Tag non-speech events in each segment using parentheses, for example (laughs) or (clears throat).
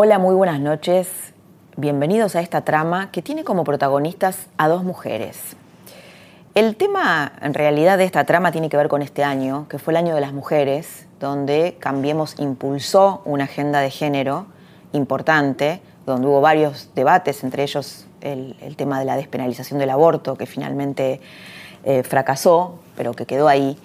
Hola, muy buenas noches. Bienvenidos a esta trama que tiene como protagonistas a dos mujeres. El tema en realidad de esta trama tiene que ver con este año, que fue el año de las mujeres, donde Cambiemos impulsó una agenda de género importante, donde hubo varios debates, entre ellos el, tema de la despenalización del aborto, que finalmente eh, fracasó, pero que quedó ahí.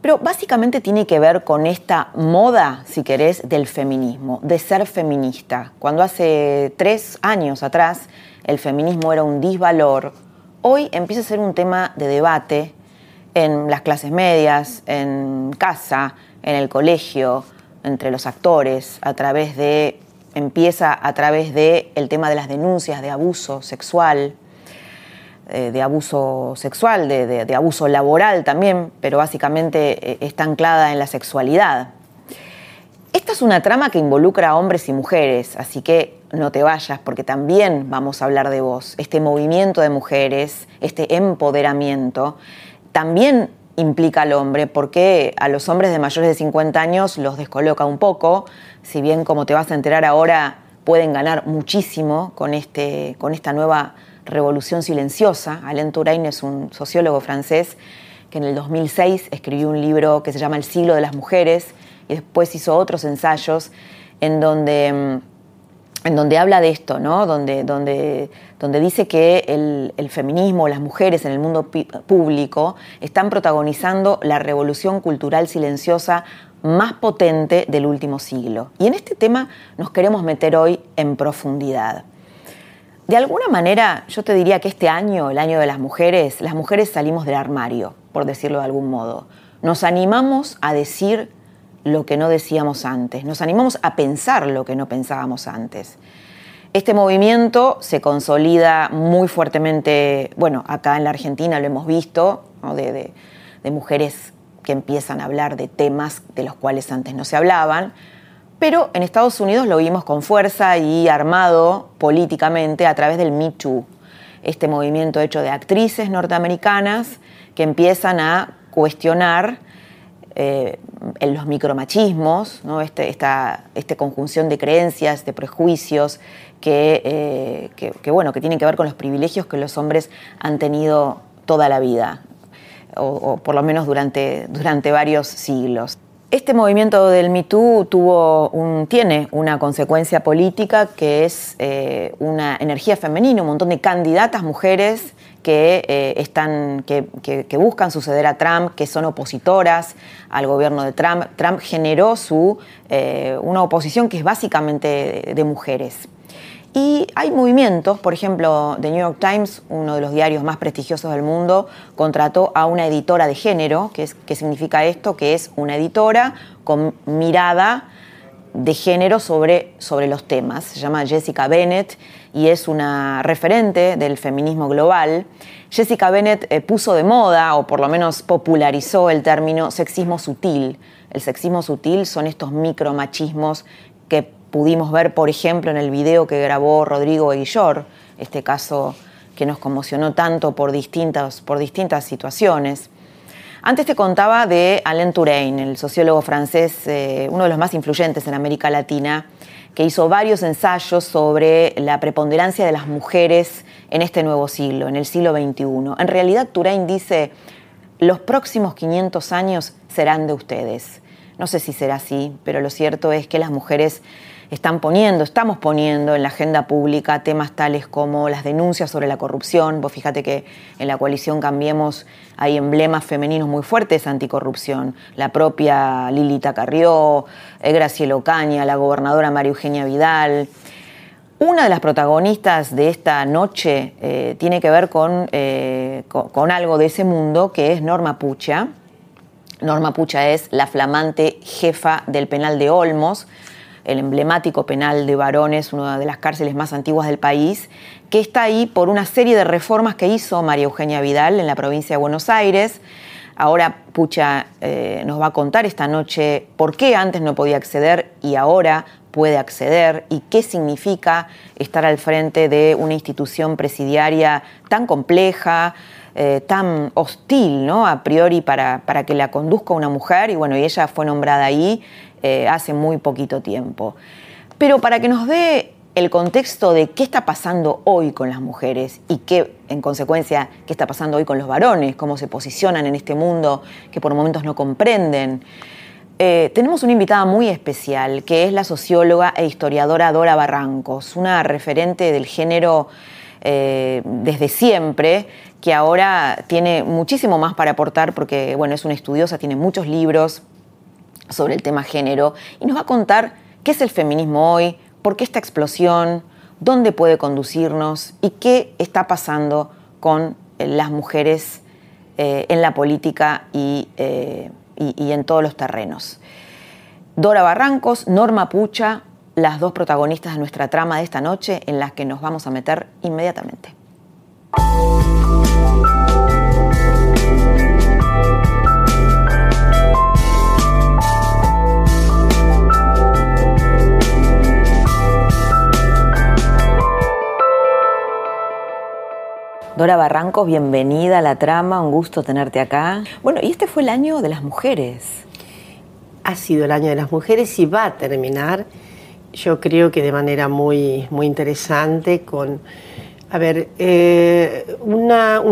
Pero básicamente tiene que ver con esta moda, si querés, del feminismo, de ser feminista. Cuando hace tres años atrás el feminismo era un disvalor, hoy empieza a ser un tema de debate en las clases medias, en casa, en el colegio, entre los actores, a través de empieza a través de el tema de las denuncias de abuso sexual, eh, de abuso sexual, de, abuso laboral también, pero básicamente eh, está anclada en la sexualidad. Esta es una trama que involucra a hombres y mujeres, así que no te vayas porque también vamos a hablar de vos. Este movimiento de mujeres, este empoderamiento, también implica al hombre porque a los hombres de mayores de 50 años los descoloca un poco, si bien como te vas a enterar ahora pueden ganar muchísimo con, este, con esta nueva revolución silenciosa. Alain Touraine es un sociólogo francés que en el 2006 escribió un libro que se llama El siglo de las mujeres y después hizo otros ensayos en donde, mm, en donde habla de esto, ¿no? donde, donde, donde dice que el, el feminismo, las mujeres en el mundo público están protagonizando la revolución cultural silenciosa más potente del último siglo. Y en este tema nos queremos meter hoy en profundidad. De alguna manera, yo te diría que este año, el año de las mujeres, las mujeres salimos del armario, por decirlo de algún modo. Nos animamos a decir lo que no decíamos antes, nos animamos a pensar lo que no pensábamos antes. Este movimiento se consolida muy fuertemente, bueno, acá en la Argentina lo hemos visto, de, mujeres que empiezan a hablar de temas de los cuales antes no se hablaban, pero en Estados Unidos lo vimos con fuerza y armado políticamente a través del Me Too, este movimiento hecho de actrices norteamericanas que empiezan a cuestionar eh, los micromachismos, ¿no? este, esta, conjunción de creencias, de prejuicios eh, que, bueno, que tienen que ver con los privilegios que los hombres han tenido toda la vida, o, por lo menos durante, durante varios siglos. Este movimiento del MeToo tuvo tiene una consecuencia política que es eh, una energía femenina, un montón de candidatas mujeres que, eh, están, que, buscan suceder a Trump, que son opositoras al gobierno de Trump. Trump generó su, eh, una oposición que es básicamente de mujeres. Y hay movimientos, por ejemplo, The New York Times, uno de los diarios más prestigiosos del mundo, contrató a una editora de género, que, es, significa esto, que es una editora con mirada de género sobre, sobre los temas. Se llama Jessica Bennett y es una referente del feminismo global. Jessica Bennett eh, puso de moda, o por lo menos popularizó el término sexismo sutil. El sexismo sutil son estos micromachismos que pudimos ver, por ejemplo, en el video que grabó Rodrigo Aguillor, este caso que nos conmocionó tanto por distintas, por distintas situaciones. Antes te contaba de Alain Touraine, el sociólogo francés, eh, uno de los más influyentes en América Latina, que hizo varios ensayos sobre la preponderancia de las mujeres en este nuevo siglo, en el siglo XXI. En realidad, Touraine dice, los próximos 500 años serán de ustedes. No sé si será así, pero lo cierto es que las mujeres están poniendo, estamos poniendo en la agenda pública temas tales como las denuncias sobre la corrupción. Vos fíjate que en la coalición Cambiemos hay emblemas femeninos muy fuertes anticorrupción. La propia Lilita Carrió, eh, Graciela Ocaña, la gobernadora María Eugenia Vidal. Una de las protagonistas de esta noche eh, tiene que ver eh, con, con, algo de ese mundo, que es Norma Pucha. Norma Pucha es la flamante jefa del penal de Olmos, el emblemático penal de varones, una de las cárceles más antiguas del país, que está ahí por una serie de reformas que hizo María Eugenia Vidal en la provincia de Buenos Aires. Ahora Pucha eh, nos va a contar esta noche por qué antes no podía acceder y ahora puede acceder y qué significa estar al frente de una institución presidiaria tan compleja, eh, tan hostil, ¿no? A priori para, para, que la conduzca una mujer, y bueno, y ella fue nombrada ahí eh, hace muy poquito tiempo. Pero para que nos dé el contexto de qué está pasando hoy con las mujeres y qué, en consecuencia, qué está pasando hoy con los varones, cómo se posicionan en este mundo que por momentos no comprenden. Eh, tenemos una invitada muy especial, que es la socióloga e historiadora Dora Barrancos, una referente del género eh, desde siempre, que ahora tiene muchísimo más para aportar porque, bueno, es una estudiosa, tiene muchos libros sobre el tema género y nos va a contar qué es el feminismo hoy, por qué esta explosión, dónde puede conducirnos y qué está pasando con las mujeres eh, en la política y y, en todos los terrenos. Dora Barrancos, Norma Pucha, las dos protagonistas de nuestra trama de esta noche en las que nos vamos a meter inmediatamente. Dora Barrancos, bienvenida a la trama, un gusto tenerte acá. Bueno, y este fue el año de las mujeres. Ha sido el año de las mujeres y va a terminar, yo creo que de manera muy, muy interesante, con, a ver, eh, un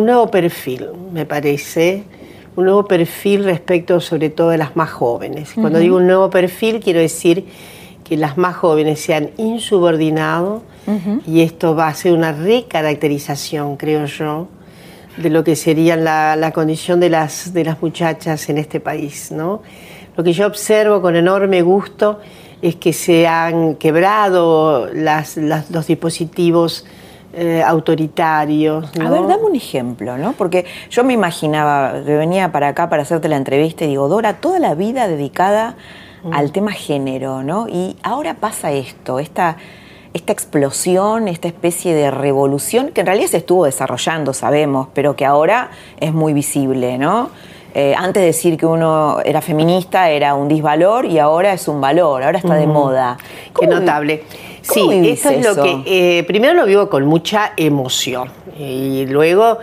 nuevo perfil, me parece, un nuevo perfil respecto sobre todo de las más jóvenes. Cuando digo un nuevo perfil, quiero decir que las más jóvenes se han insubordinado, y esto va a ser una recaracterización, creo yo, de lo que sería la, condición de las, de las muchachas en este país. ¿no? Lo que yo observo con enorme gusto es que se han quebrado los dispositivos eh, autoritarios. A ver, dame un ejemplo, ¿no? Porque yo me imaginaba, venía para acá para hacerte la entrevista y digo, Dora, toda la vida dedicada mm. al tema género, ¿no? Y ahora pasa esto, esta esta explosión, esta especie de revolución que en realidad se estuvo desarrollando, sabemos, pero que ahora es muy visible, ¿no? Eh, antes de decir que uno era feminista era un disvalor y ahora es un valor, ahora está de moda. Qué notable. Sí, eso es lo que eh, primero lo vivo con mucha emoción y luego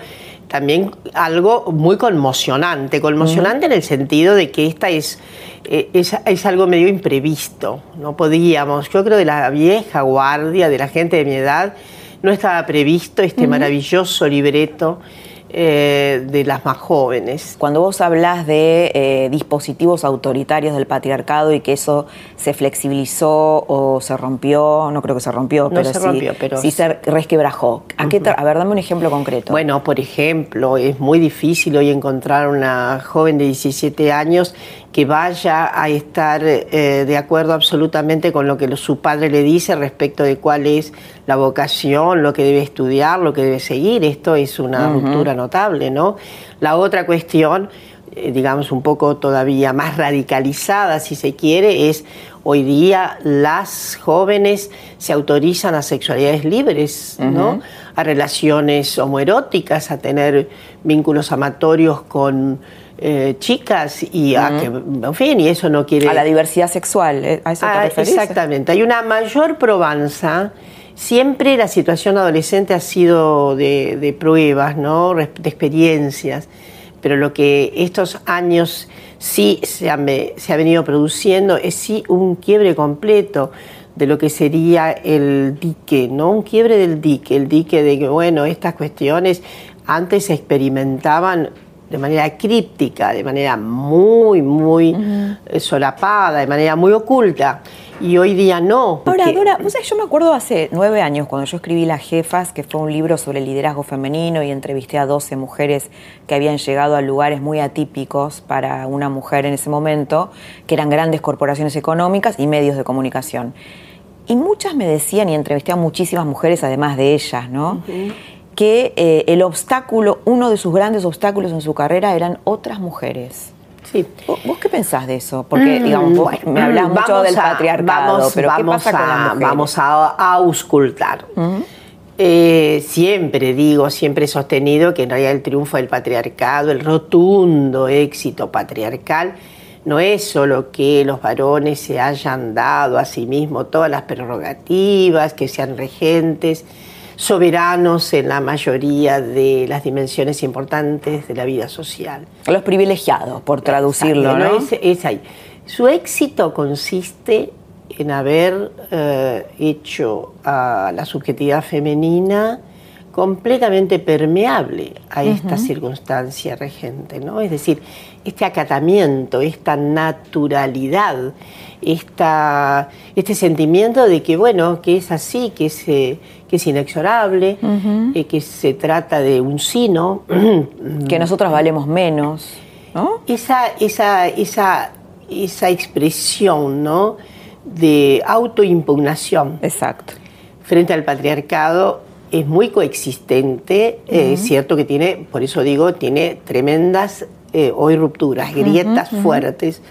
también algo muy conmocionante, conmocionante en el sentido de que esta es, eh, es, es, algo medio imprevisto, no podíamos, yo creo de la vieja guardia, de la gente de mi edad, no estaba previsto este maravilloso libreto eh, de las más jóvenes. Cuando vos hablas de eh, dispositivos autoritarios del patriarcado y que eso se flexibilizó o se rompió, no creo que se rompió, pero, se sí, rompió, pero sí se resquebrajó. ¿A, a ver, dame un ejemplo concreto. Bueno, por ejemplo, es muy difícil hoy encontrar una joven de 17 años que vaya a estar eh, de acuerdo absolutamente con lo que su padre le dice respecto de cuál es la vocación, lo que debe estudiar, lo que debe seguir. Esto es una ruptura notable, ¿no? La otra cuestión, eh, digamos un poco todavía más radicalizada, si se quiere, es hoy día las jóvenes se autorizan a sexualidades libres, ¿no? A relaciones homoeróticas, a tener vínculos amatorios con eh, chicas y a que, en fin, y eso no quiere... A la diversidad sexual, ¿eh? ¿a eso te ah, Exactamente, hay una mayor probanza. Siempre la situación adolescente ha sido de, pruebas, ¿no? de experiencias, pero lo que estos años sí se, se ha venido produciendo es sí un quiebre completo de lo que sería el dique, ¿no? Un quiebre del dique, el dique de que, bueno, estas cuestiones antes se experimentaban de manera críptica, de manera muy, muy eh, solapada, de manera muy oculta. Y hoy día no. Ahora, Dora, yo me acuerdo hace nueve años cuando yo escribí Las Jefas, que fue un libro sobre el liderazgo femenino y entrevisté a 12 mujeres que habían llegado a lugares muy atípicos para una mujer en ese momento, que eran grandes corporaciones económicas y medios de comunicación. Y muchas me decían, y entrevisté a muchísimas mujeres además de ellas, ¿no? Que eh, el obstáculo, uno de sus grandes obstáculos en su carrera eran otras mujeres. Sí. ¿Vos, qué pensás de eso? Porque, digamos, vos me hablas mucho del patriarcado, pero ¿qué pasa con las mujeres? Vamos a, auscultar. Eh, siempre digo, siempre he sostenido que en realidad el triunfo del patriarcado, el rotundo éxito patriarcal, no es solo que los varones se hayan dado a sí mismos todas las prerrogativas, que sean regentes, soberanos en la mayoría de las dimensiones importantes de la vida social. Los privilegiados, por traducirlo, ¿no? Es, ahí. Su éxito consiste en haber eh, hecho a la subjetividad femenina completamente permeable a esta circunstancia regente, ¿no? Es decir, este acatamiento, esta naturalidad, esta, este sentimiento de que, bueno, que es así, que es, eh, que es inexorable, eh, que se trata de un sino. (clears throat) que nosotros valemos menos, ¿no? Esa, esa, esa, esa expresión, ¿no? de autoimpugnación. Exacto. Frente al patriarcado es muy coexistente, es eh, cierto que tiene, por eso digo, tiene tremendas eh, hoy rupturas, grietas fuertes,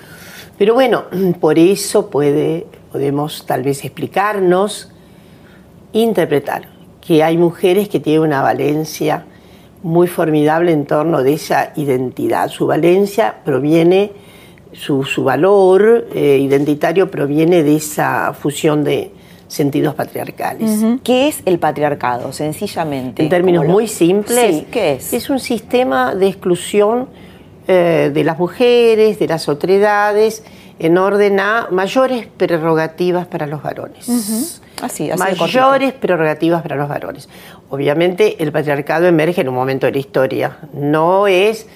pero bueno, (clears throat) por eso puede, podemos tal vez explicarnos, interpretar que hay mujeres que tienen una valencia muy formidable en torno de esa identidad. Su valencia proviene su, valor eh, identitario proviene de esa fusión de sentidos patriarcales. ¿Qué es el patriarcado, sencillamente? En términos muy simples, ¿qué es? Es un sistema de exclusión eh, de las mujeres, de las otredades, en orden a mayores prerrogativas para los varones. así, así mayores prerrogativas para los varones. Obviamente el patriarcado emerge en un momento de la historia. No es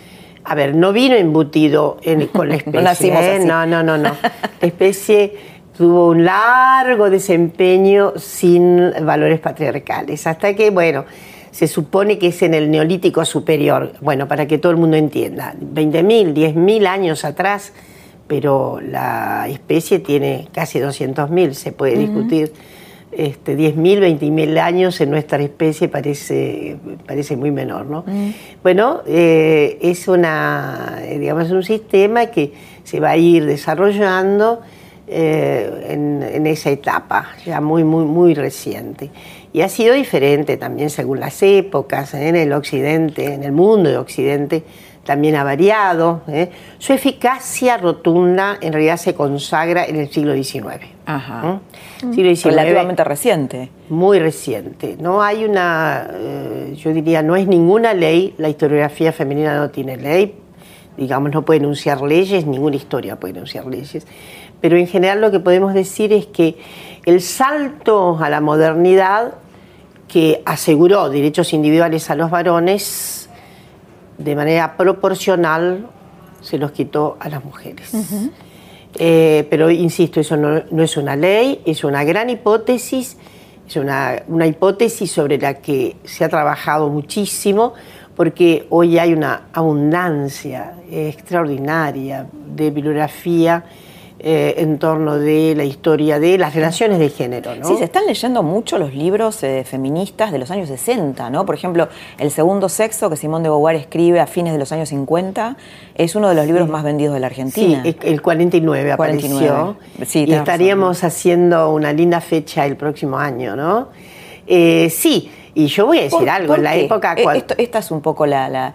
a ver, no vino embutido con la (laughs) especie. ¿eh? no, no, no, no. (laughs) La especie tuvo un largo desempeño sin valores patriarcales, hasta que, bueno, se supone que es en el neolítico superior, bueno, para que todo el mundo entienda, 20.000, 10.000 años atrás, pero la especie tiene casi 200.000, se puede discutir este, 10.000, 20.000 años en nuestra especie parece, parece muy menor. ¿no? Mm. Bueno, eh, es, una, digamos, un sistema que se va a ir desarrollando eh, en, esa etapa, ya muy, muy, muy reciente. Y ha sido diferente también según las épocas, en el occidente, en el mundo de occidente también ha variado. ¿eh? Su eficacia rotunda en realidad se consagra en el siglo XIX. Ajá. ¿Mm? Siglo XIX, Relativamente reciente. Muy reciente. No hay una, eh, yo diría, no es ninguna ley, la historiografía femenina no tiene ley, digamos, no puede enunciar leyes, ninguna historia puede enunciar leyes. Pero en general lo que podemos decir es que el salto a la modernidad que aseguró derechos individuales a los varones de manera proporcional se los quitó a las mujeres. Eh, pero insisto, eso no, es una ley, es una gran hipótesis, es una, una, hipótesis sobre la que se ha trabajado muchísimo, porque hoy hay una abundancia extraordinaria de bibliografía eh, en torno de la historia de las relaciones de género. ¿no? Sí, se están leyendo mucho los libros eh, feministas de los años 60, ¿no? Por ejemplo, El segundo sexo que Simón de Beauvoir escribe a fines de los años 50 es uno de los libros más vendidos de la Argentina. Sí, el 49 apareció. Sí, y estaríamos haciendo una linda fecha el próximo año, ¿no? Eh, sí, y yo voy a decir algo, en la época... esta es un poco la la,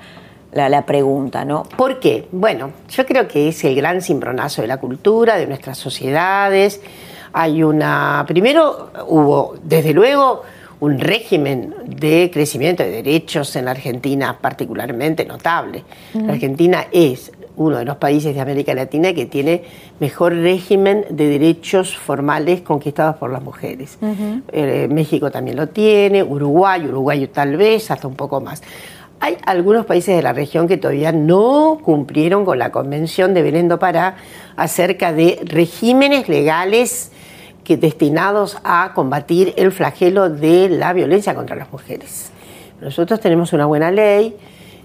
pregunta, ¿no? ¿Por qué? Bueno, yo creo que es el gran cimbronazo de la cultura, de nuestras sociedades. Hay una. Primero hubo, desde luego, un régimen de crecimiento de derechos en la Argentina particularmente notable. La Argentina es uno de los países de América Latina que tiene mejor régimen de derechos formales conquistados por las mujeres. Eh, México también lo tiene, Uruguay, Uruguay tal vez, hasta un poco más. Hay algunos países de la región que todavía no cumplieron con la Convención de Belén do Pará acerca de regímenes legales que destinados a combatir el flagelo de la violencia contra las mujeres. Nosotros tenemos una buena ley,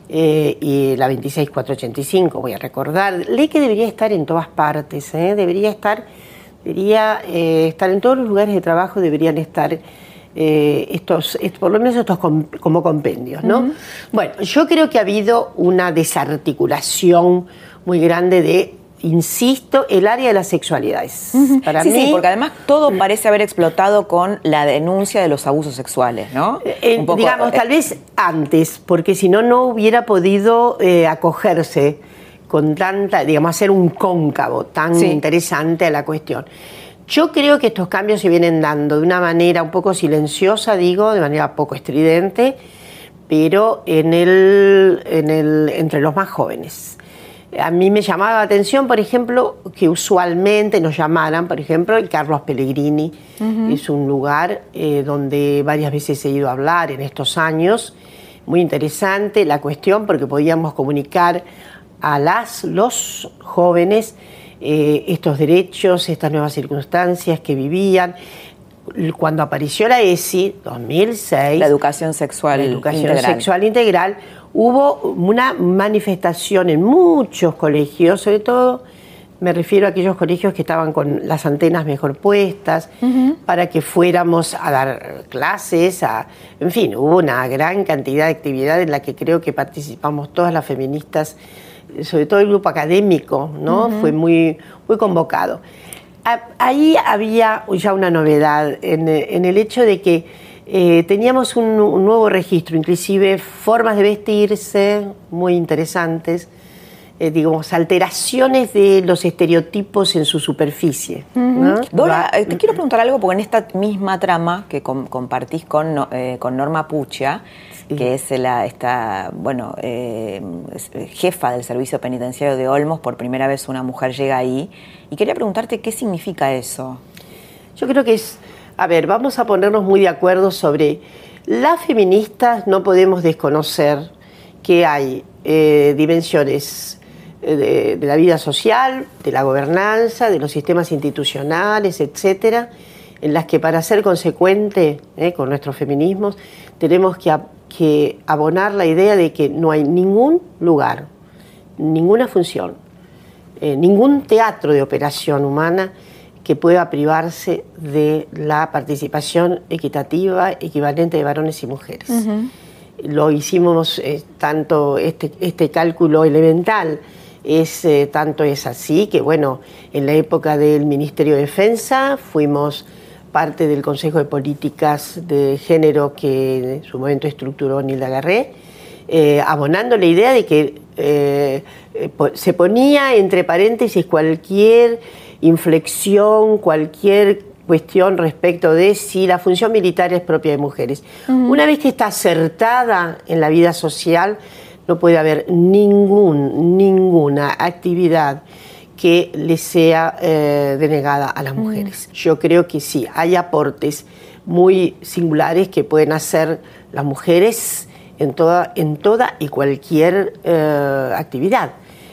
eh, y la 26485, voy a recordar, ley que debería estar en todas partes, ¿eh? debería estar Debería eh, estar en todos los lugares de trabajo, deberían estar eh, estos, por lo menos estos como compendios, ¿no? Bueno, yo creo que ha habido una desarticulación muy grande de insisto, el área de las sexualidades. Para sí, sí, porque además todo parece haber explotado con la denuncia de los abusos sexuales, ¿no? Eh, eh, digamos, tal vez antes, porque si no, no hubiera podido eh, acogerse con tanta, digamos, hacer un cóncavo tan interesante a la cuestión. Yo creo que estos cambios se vienen dando de una manera un poco silenciosa, digo, de manera poco estridente, pero en el, en el, entre los más jóvenes. A mí me llamaba la atención, por ejemplo, que usualmente nos llamaran, por ejemplo, el Carlos Pellegrini. Es un lugar eh, donde varias veces he ido a hablar en estos años. Muy interesante la cuestión porque podíamos comunicar a las, los jóvenes eh, estos derechos, estas nuevas circunstancias que vivían. Cuando apareció la ESI, 2006. La educación sexual la educación sexual integral hubo una manifestación en muchos colegios, sobre todo me refiero a aquellos colegios que estaban con las antenas mejor puestas, para que fuéramos a dar clases, a, en fin, hubo una gran cantidad de actividad en la que creo que participamos todas las feministas, sobre todo el grupo académico, ¿no? Fue muy, muy convocado. Ahí había ya una novedad en el hecho de que eh, teníamos un, nuevo registro, inclusive formas de vestirse muy interesantes, eh, digamos, alteraciones de los estereotipos en su superficie. Dora, eh, te quiero preguntar algo, porque en esta misma trama que compartís con, con Norma Pucha, que es la, esta, bueno, jefa del servicio penitenciario de Olmos, por primera vez una mujer llega ahí, y quería preguntarte qué significa eso. Yo creo que es a ver, vamos a ponernos muy de acuerdo sobre las feministas no podemos desconocer que hay eh, dimensiones eh, de, la vida social, de la gobernanza, de los sistemas institucionales, etcétera, en las que para ser consecuente eh, con nuestros feminismos tenemos que, que abonar la idea de que no hay ningún lugar, ninguna función, ningún teatro de operación humana que pueda privarse de la participación equitativa equivalente de varones y mujeres. Lo hicimos eh, tanto este, este, cálculo elemental es eh, tanto es así que bueno en la época del Ministerio de Defensa fuimos parte del Consejo de Políticas de Género que en su momento estructuró Nilda Garré, eh, abonando la idea de que se ponía entre paréntesis cualquier inflexión, cualquier cuestión respecto de si la función militar es propia de mujeres. Una vez que está acertada en la vida social, no puede haber ningún, ninguna actividad que le sea eh, denegada a las mujeres. Yo creo que sí, hay aportes muy singulares que pueden hacer las mujeres en toda, en toda y cualquier eh, actividad.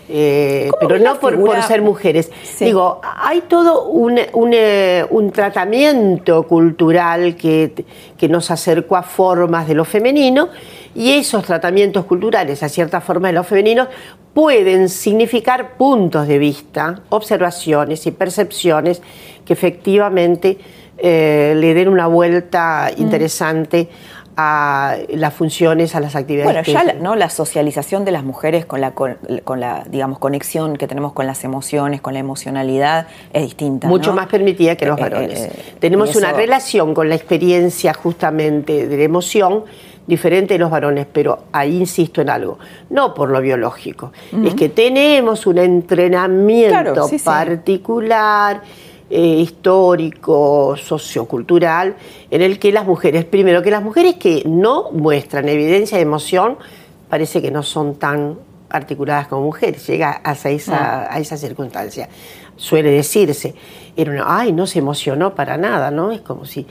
Eh, pero no por, ser mujeres. Digo, hay todo un, un, tratamiento cultural que, que, nos acercó a formas de lo femenino y esos tratamientos culturales a ciertas formas de lo femenino pueden significar puntos de vista, observaciones y percepciones que efectivamente eh, le den una vuelta mm. interesante a las funciones, a las actividades. Bueno, ya la, ¿no? la socialización de las mujeres con la, con, la, digamos, conexión que tenemos con las emociones, con la emocionalidad, es distinta. Mucho más permitida que los eh, eh, varones. Eh, tenemos una relación con la experiencia justamente de la emoción diferente de los varones, pero ahí insisto en algo, no por lo biológico, es que tenemos un entrenamiento particular. Eh, histórico, sociocultural, en el que las mujeres, primero que las mujeres que no muestran evidencia de emoción, parece que no son tan articuladas como mujeres, llega hasta esa, ah. a esa circunstancia. Suele decirse, era una, ay, no se emocionó para nada, ¿no? Es como si...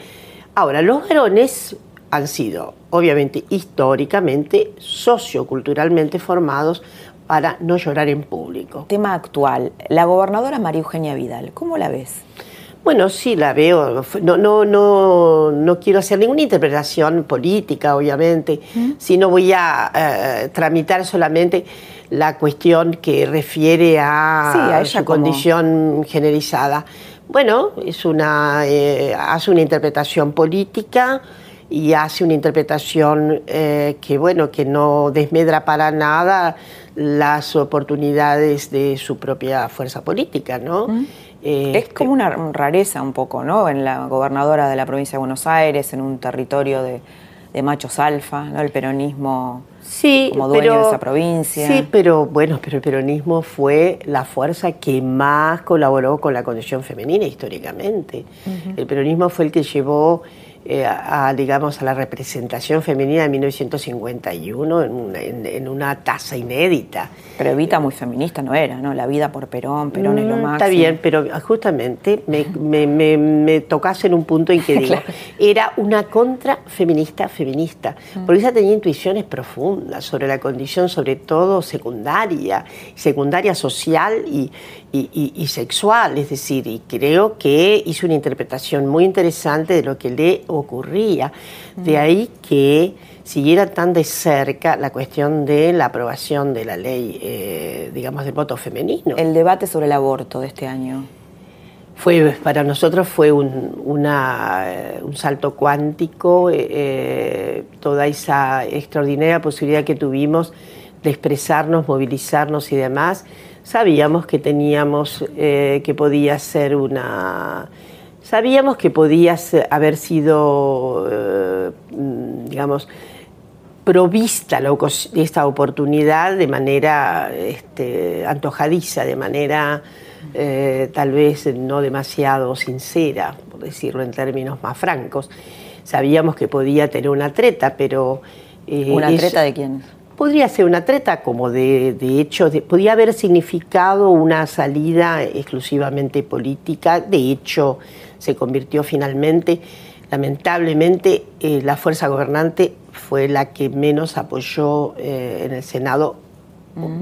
Ahora, los varones han sido, obviamente, históricamente, socioculturalmente formados para no llorar en público. Tema actual, la gobernadora María Eugenia Vidal, ¿cómo la ves? Bueno, sí, la veo. No, no, no, no quiero hacer ninguna interpretación política, obviamente, sino voy a eh, tramitar solamente la cuestión que refiere a, su condición generalizada. bueno, es una, eh, hace una interpretación política y hace una interpretación eh, que, bueno, que no desmedra para nada las oportunidades de su propia fuerza política, ¿no? es este, como una rareza un poco, ¿no? En la gobernadora de la provincia de Buenos Aires, en un territorio de, machos alfa, ¿no? El peronismo sí, como dueño de esa provincia. Sí, pero bueno, pero el peronismo fue la fuerza que más colaboró con la condición femenina históricamente. El peronismo fue el que llevó eh, a, digamos, a la representación femenina de 1951 en una, en, una tasa inédita. Pero Evita muy feminista no era, ¿no? La vida por Perón, Perón es lo máximo. Mm, está bien, pero justamente me, me, me, tocas en un punto en que (laughs) digo, era una contra feminista feminista, mm. porque ella tenía intuiciones profundas sobre la condición, sobre todo secundaria, secundaria social y, y, sexual, es decir, y creo que hizo una interpretación muy interesante de lo que le ocurría. De ahí que siguiera tan de cerca la cuestión de la aprobación de la ley, eh, digamos, del voto femenino. El debate sobre el aborto de este año. Fue, para nosotros fue un, una, eh, un salto cuántico, eh, toda esa extraordinaria posibilidad que tuvimos de expresarnos, movilizarnos y demás sabíamos que teníamos, eh, que podía ser una... Sabíamos que podía haber sido, eh, digamos, provista esta oportunidad de manera este, antojadiza, de manera eh, tal vez no demasiado sincera, por decirlo en términos más francos. Sabíamos que podía tener una treta, pero... ¿Una treta de quién? Podría ser una treta, como de, hecho, podría haber significado una salida exclusivamente política. De hecho, se convirtió finalmente, lamentablemente, eh, la fuerza gobernante fue la que menos apoyó eh, en el Senado.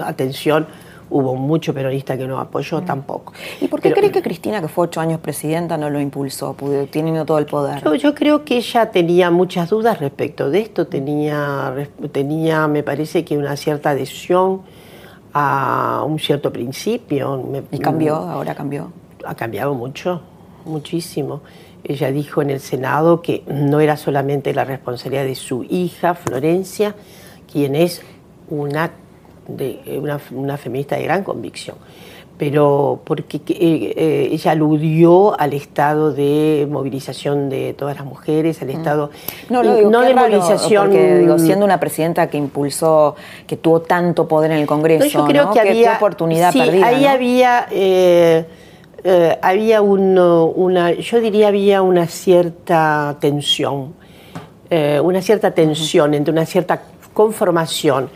Atención, hubo mucho peronista que no apoyó mm. tampoco. ¿Y por qué cree que Cristina, que fue ocho años presidenta, no lo impulsó, teniendo todo el poder? Yo, creo que ella tenía muchas dudas respecto de esto, tenía, tenía, me parece que una cierta adhesión a un cierto principio. ¿Y cambió? ¿Ahora cambió? Ha cambiado mucho, muchísimo. Ella dijo en el Senado que no era solamente la responsabilidad de su hija, Florencia, quien es una de eh, una, feminista de gran convicción, pero porque eh, eh, ella aludió al estado de movilización de todas las mujeres, al mm. estado no, no, de movilización. Porque, digo, siendo una presidenta que impulsó, que tuvo tanto poder en el Congreso, yo creo que había oportunidad perdida. Ahí había había una, yo diría había una cierta tensión, una cierta tensión entre una cierta conformación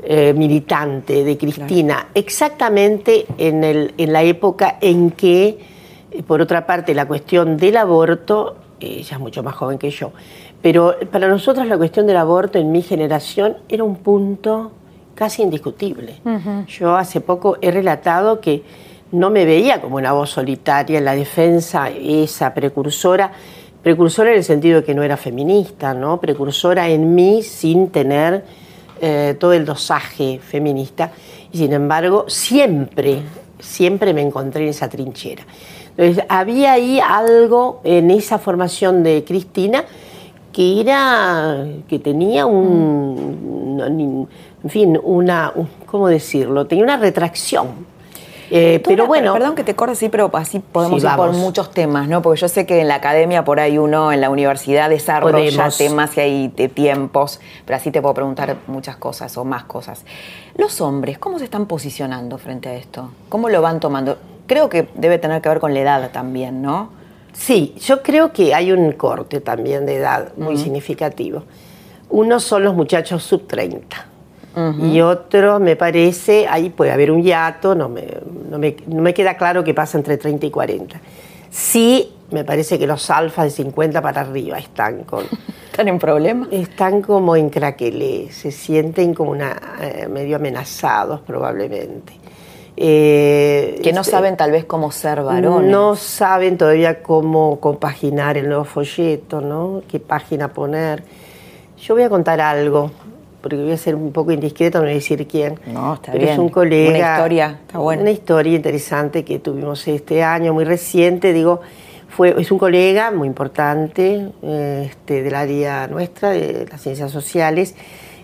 eh, militante de Cristina, exactamente en, el, en, la época en que, eh, por otra parte, la cuestión del aborto, ella es mucho más joven que yo, pero para nosotros la cuestión del aborto en mi generación era un punto casi indiscutible. Yo hace poco he relatado que no me veía como una voz solitaria en la defensa, esa precursora, precursora en el sentido de que no era feminista, ¿no? Precursora en mí sin tener eh, todo el dosaje feminista y sin embargo siempre, siempre me encontré en esa trinchera. Entonces había ahí algo en esa formación de Cristina que era, que tenía un, en fin, una, ¿cómo decirlo? Tenía una retracción eh, pero bueno. Perdón que te corte, sí, pero así podemos ir por muchos temas, ¿no? Porque yo sé que en la academia por ahí uno en la universidad desarrolla temas y hay de tiempos, pero así te puedo preguntar muchas cosas o más cosas. Los hombres, ¿cómo se están posicionando frente a esto? ¿Cómo lo van tomando? Creo que debe tener que ver con la edad también, ¿no? Sí, yo creo que hay un corte también de edad muy significativo. Uno son los muchachos sub 30 y otro, me parece, ahí puede haber un hiato, no me, no me, queda claro qué pasa entre 30 y 40. Sí, me parece que los alfas de 50 para arriba están con... (laughs) ¿Están en problema? Están como en craquelé, se sienten como una, eh, medio amenazados probablemente. Eh, que no este, saben tal vez cómo ser varones. No saben todavía cómo compaginar el nuevo folleto, ¿no? ¿Qué página poner? Yo voy a contar algo porque voy a ser un poco indiscreto, no voy a decir quién. No, está pero bien. es un colega. Una historia, está bueno. Una historia interesante que tuvimos este año, muy reciente, digo, fue, es un colega muy importante eh, este, del área nuestra, de las ciencias sociales,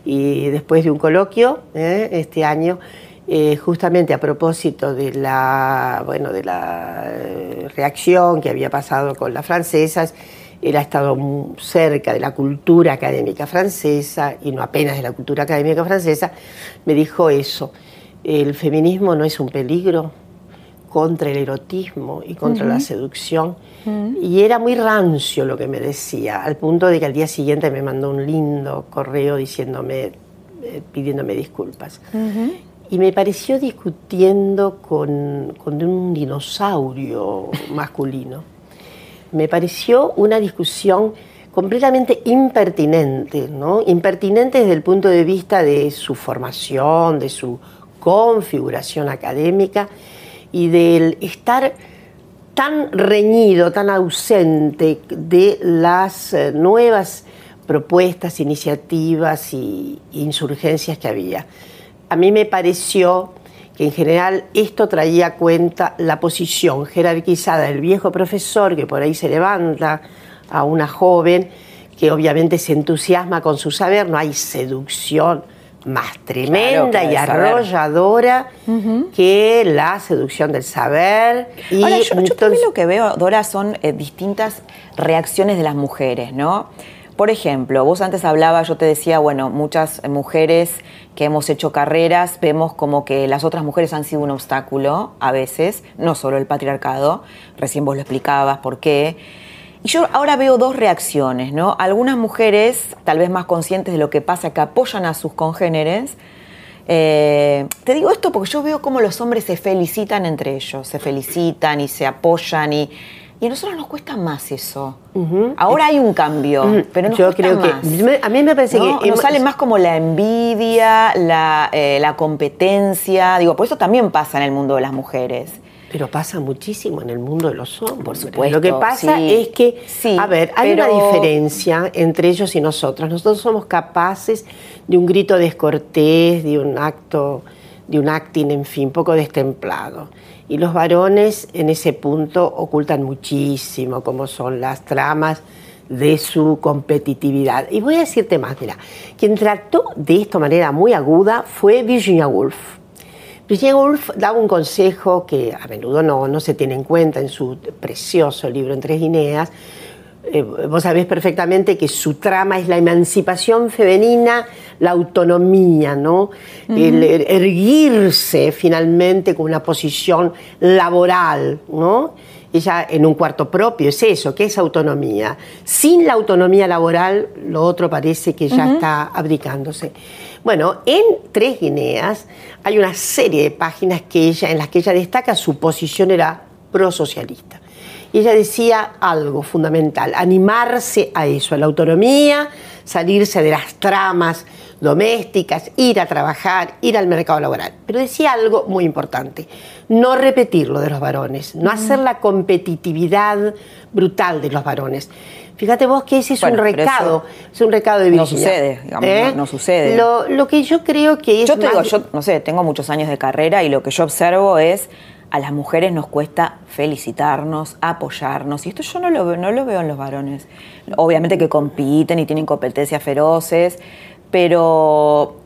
y después de un coloquio eh, este año, eh, justamente a propósito de la, bueno, de la reacción que había pasado con las francesas, él ha estado muy cerca de la cultura académica francesa y no apenas de la cultura académica francesa, me dijo eso, el feminismo no es un peligro contra el erotismo y contra la seducción. Y era muy rancio lo que me decía, al punto de que al día siguiente me mandó un lindo correo diciéndome, eh, pidiéndome disculpas. Y me pareció discutiendo con, con un dinosaurio masculino. Me pareció una discusión completamente impertinente, ¿no? Impertinente desde el punto de vista de su formación, de su configuración académica y del estar tan reñido, tan ausente de las eh, nuevas propuestas, iniciativas y insurgencias que había. A mí me pareció que en general esto traía cuenta la posición jerarquizada del viejo profesor que por ahí se levanta a una joven que obviamente se entusiasma con su saber, no hay seducción más tremenda y arrolladora que la seducción del saber. Y Ahora, yo, yo también lo que veo, Dora, son eh, distintas reacciones de las mujeres, ¿no? Por ejemplo, vos antes hablabas, yo te decía, bueno, muchas mujeres que hemos hecho carreras, vemos como que las otras mujeres han sido un obstáculo a veces, no solo el patriarcado, recién vos lo explicabas por qué. Y yo ahora veo dos reacciones, ¿no? Algunas mujeres, tal vez más conscientes de lo que pasa, que apoyan a sus congéneres. Eh, te digo esto porque yo veo cómo los hombres se felicitan entre ellos, se felicitan y se apoyan y, y a nosotros nos cuesta más eso. Ahora hay un cambio, pero nos yo cuesta creo que- más. me- a mí me parece ¿No? que nos sale más como la envidia, la, eh, la competencia, digo, por eso también pasa en el mundo de las mujeres. Pero pasa muchísimo en el mundo de los hombres. Por supuesto, Lo que pasa sí. es que, Sí, a ver, hay pero- una diferencia entre ellos y nosotros. Nosotros somos capaces de un grito descortés, de un acto, de un acting, en fin, poco destemplado. Y los varones en ese punto ocultan muchísimo cómo son las tramas de su competitividad. Y voy a decirte más, mira, quien trató de esta manera muy aguda fue Virginia Woolf. Virginia Woolf daba un consejo que a menudo no, no se tiene en cuenta en su precioso libro En Tres Guineas. Eh, vos sabés perfectamente que su trama es la emancipación femenina, la autonomía, ¿no? El er- erguirse finalmente con una posición laboral, ¿no? Ella en un cuarto propio es eso, que es autonomía. Sin la autonomía laboral, lo otro parece que ya está abdicándose. Bueno, en Tres Guineas hay una serie de páginas que ella, en las que ella destaca su posición era prosocialista. Y ella decía algo fundamental, animarse a eso, a la autonomía, salirse de las tramas domésticas, ir a trabajar, ir al mercado laboral. Pero decía algo muy importante, no repetir lo de los varones, no hacer la competitividad brutal de los varones. Fíjate vos que ese es Bueno, un recado, es un recado de no Virginia. sucede, digamos, no- no sucede. Lo, lo que yo creo que es Yo te digo, más- yo no sé, tengo muchos años de carrera y lo que yo observo es a las mujeres nos cuesta felicitarnos, apoyarnos, y esto yo no lo, veo- no lo veo en los varones. Obviamente que compiten y tienen competencias feroces, pero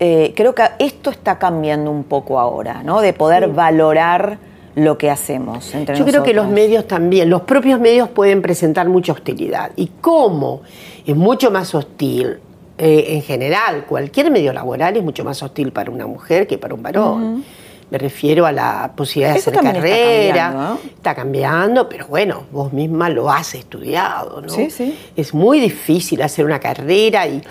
eh, creo que esto está cambiando un poco ahora, ¿no? De poder valorar lo que hacemos entre Yo creo que los medios también, los propios medios pueden presentar mucha hostilidad. ¿Y cómo? Es mucho más hostil. eh, en general, cualquier medio laboral es mucho más hostil para una mujer que para un varón. Me refiero a la posibilidad de hacer también está carrera. cambiando. Está cambiando, pero bueno, vos misma lo has estudiado, ¿no? Sí, sí. Es muy difícil hacer una carrera y,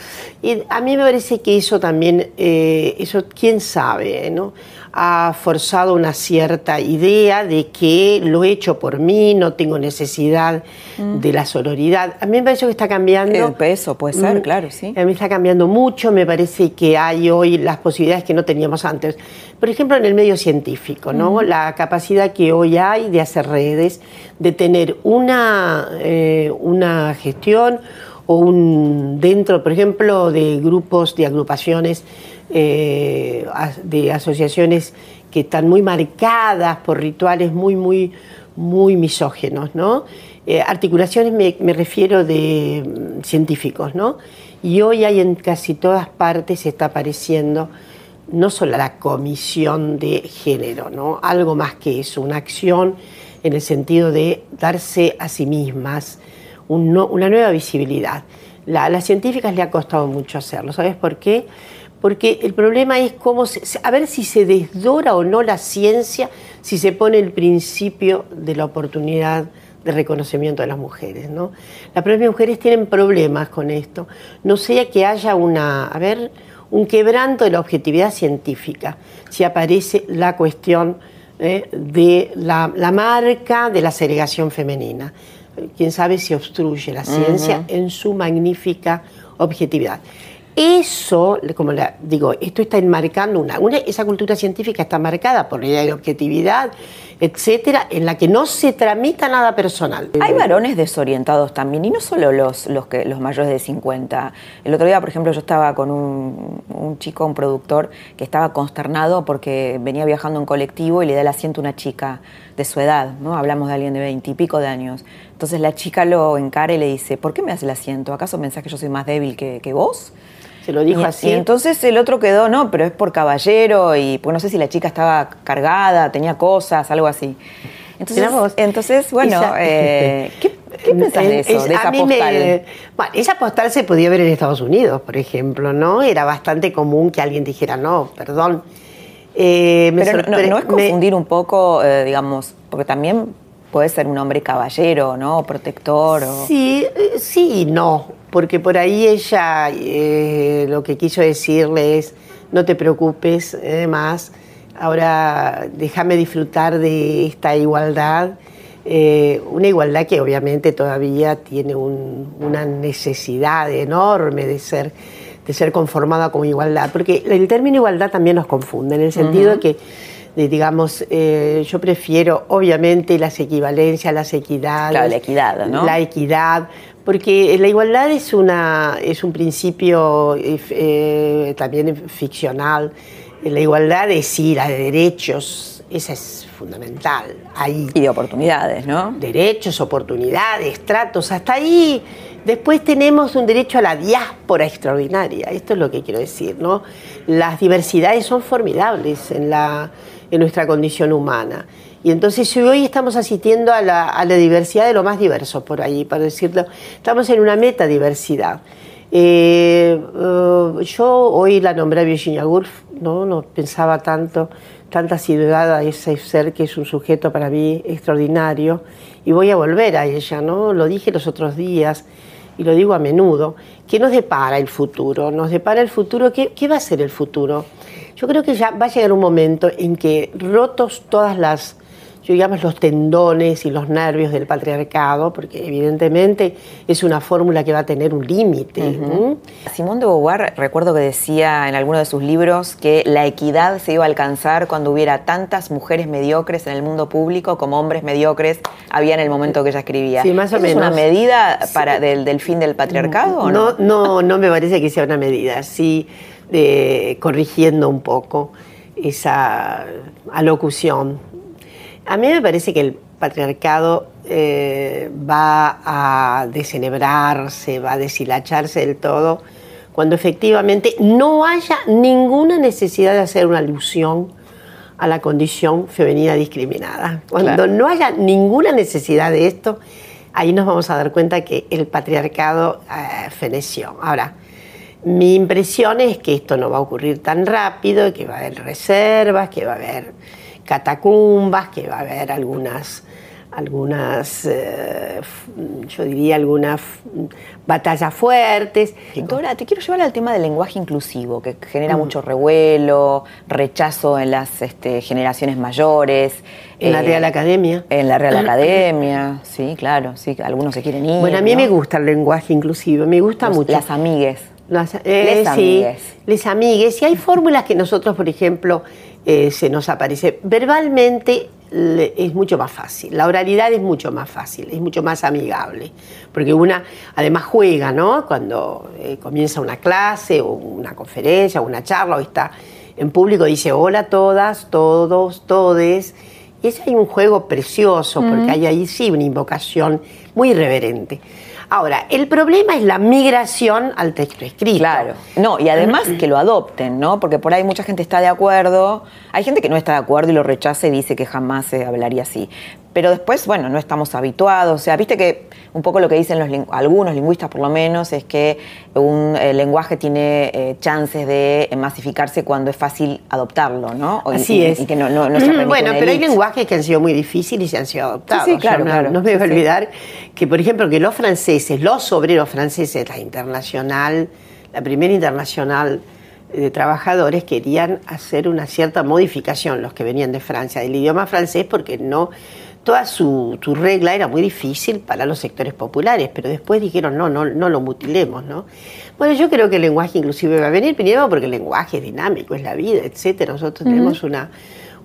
y a mí me parece que eso también, eh, eso quién sabe, ¿no? Ha forzado una cierta idea de que lo he hecho por mí, no tengo necesidad de la sororidad. A mí me parece que está cambiando. El peso puede ser, Mm, claro, sí. A mí está cambiando mucho, me parece que hay hoy las posibilidades que no teníamos antes. Por ejemplo, en el medio científico, ¿no? La capacidad que hoy hay de hacer redes, de tener una, eh, una gestión o un dentro, por ejemplo, de grupos, de agrupaciones, eh, de asociaciones que están muy marcadas por rituales muy, muy, muy misógenos, ¿no? Eh, articulaciones me, refiero de mm, científicos, ¿no? Y hoy hay en casi todas partes, está apareciendo no solo la comisión de género, ¿no? Algo más que eso, una acción en el sentido de darse a sí mismas una nueva visibilidad. a las científicas le ha costado mucho hacerlo, ¿sabes por qué? Porque el problema es cómo a ver si se desdora o no la ciencia, si se pone el principio de la oportunidad de reconocimiento de las mujeres. ¿no? Las propias mujeres tienen problemas con esto. No sea que haya una, a ver, un quebranto de la objetividad científica, si aparece la cuestión eh, de la, marca de la segregación femenina. Quién sabe si obstruye la ciencia en su magnífica objetividad. Eso, como le digo, esto está enmarcando una, esa cultura científica está marcada por la idea de objetividad, etcétera, en la que no se tramita nada personal. Hay varones desorientados también, y no solo los, los, que, los mayores de 50. El otro día, por ejemplo, yo estaba con un, chico, un productor, que estaba consternado porque venía viajando en colectivo y le da el asiento a una chica de su edad, ¿no? Hablamos de alguien de veintipico de años. Entonces la chica lo encara y le dice, ¿por qué me das el asiento? ¿Acaso pensás que yo soy más débil que vos? Lo dijo así. Y entonces el otro quedó, no, pero es por caballero y pues no sé si la chica estaba cargada, tenía cosas, algo así. Entonces, entonces bueno, eh, ¿qué, ¿qué pensás de eso, de esa postal? bueno, esa postal se podía ver en Estados Unidos, por ejemplo, ¿no? Era bastante común que alguien dijera, no, perdón. Eh, pero no, es confundir un poco, eh, digamos, porque también puede ser un hombre caballero, ¿no? Protector. O... Sí, sí y no porque por ahí ella eh, lo que quiso decirle es, no te preocupes eh, más, ahora déjame disfrutar de esta igualdad, eh, una igualdad que obviamente todavía tiene una necesidad enorme de ser, de ser conformada como igualdad, porque el término igualdad también nos confunde, en el sentido de que digamos, yo prefiero obviamente las equivalencias, las equidades. Claro, la equidad, ¿no? La equidad, porque la igualdad es, una, es un principio eh, también ficcional. La igualdad es sí, la de derechos, esa es fundamental. Ahí. Y de oportunidades, ¿no? Derechos, oportunidades, tratos, hasta ahí. Después tenemos un derecho a la diáspora extraordinaria, esto es lo que quiero decir, ¿no? Las diversidades son formidables en, la, en nuestra condición humana. Y entonces hoy estamos asistiendo a la, diversidad de lo más diverso, por ahí, para decirlo. Estamos en una metadiversidad. Eh, eh, yo hoy la nombré Virginia Woolf, ¿no? no pensaba tanto, tanta asiduidad a ese ser que es un sujeto para mí extraordinario, y voy a volver a ella, ¿no? Lo dije los otros días y lo digo a menudo. ¿Qué nos depara el futuro? ¿Nos depara el futuro? ¿Qué, qué va a ser el futuro? Yo creo que ya va a llegar un momento en que rotos todas las digamos, los tendones y los nervios del patriarcado, porque evidentemente es una fórmula que va a tener un límite. Simón de Beauvoir, recuerdo que decía en alguno de sus libros que la equidad se iba a alcanzar cuando hubiera tantas mujeres mediocres en el mundo público como hombres mediocres había en el momento que ella escribía. Sí, más o menos. ¿Es una medida para, del, fin del patriarcado o no? No, no, me parece que sea una medida. Sí, corrigiendo un poco esa alocución a mí me parece que el patriarcado eh, va a descenebrarse, va a deshilacharse del todo, cuando efectivamente no haya ninguna necesidad de hacer una alusión a la condición femenina discriminada. Cuando no haya ninguna necesidad de esto, ahí nos vamos a dar cuenta que el patriarcado eh, feneció. Ahora, mi impresión es que esto no va a ocurrir tan rápido, que va a haber reservas, que va a haber catacumbas, que va a haber algunas, algunas eh, yo diría algunas batallas fuertes. Dora, te quiero llevar al tema del lenguaje inclusivo, que genera mm. mucho revuelo, rechazo en las este, generaciones mayores. En la Real eh, Academia. En la Real (coughs) Academia, sí, claro, sí, algunos se quieren ir. Bueno, a mí me gusta el lenguaje inclusivo, me gusta mucho. Las amigues. Las, eh, les amigues. les amigues. Y hay fórmulas que nosotros, por ejemplo, eh, se nos aparece. Verbalmente es mucho más fácil. La oralidad es mucho más fácil, es mucho más amigable. Porque una además juega, ¿no? Cuando eh, comienza una clase o una conferencia o una charla o está en público, dice hola a todas, todos, todes. Y ese hay un juego precioso, porque hay ahí sí una invocación muy irreverente. Ahora, el problema es la migración al texto escrito. Claro. No, y además que lo adopten, ¿no? Porque por ahí mucha gente está de acuerdo. Hay gente que no está de acuerdo y lo rechaza y dice que jamás se hablaría así pero después, bueno, no estamos habituados. O sea, viste que un poco lo que dicen los, algunos lingüistas, por lo menos, es que un eh, lenguaje tiene eh, chances de masificarse cuando es fácil adoptarlo, ¿no? Así es. Y que no, no, no se Bueno, pero hay lenguajes que han sido muy difíciles y se han sido adoptados. Sí, claro, no, claro. No me voy a olvidar que, por ejemplo, que los franceses, los obreros franceses, la internacional, la primera internacional de trabajadores querían hacer una cierta modificación, los que venían de Francia, del idioma francés, porque no toda su, regla era muy difícil para los sectores populares, pero después dijeron, no, no, no lo mutilemos, ¿no? Bueno, yo creo que el lenguaje inclusive va a venir, primero porque el lenguaje es dinámico, es la vida, etcétera. Nosotros tenemos una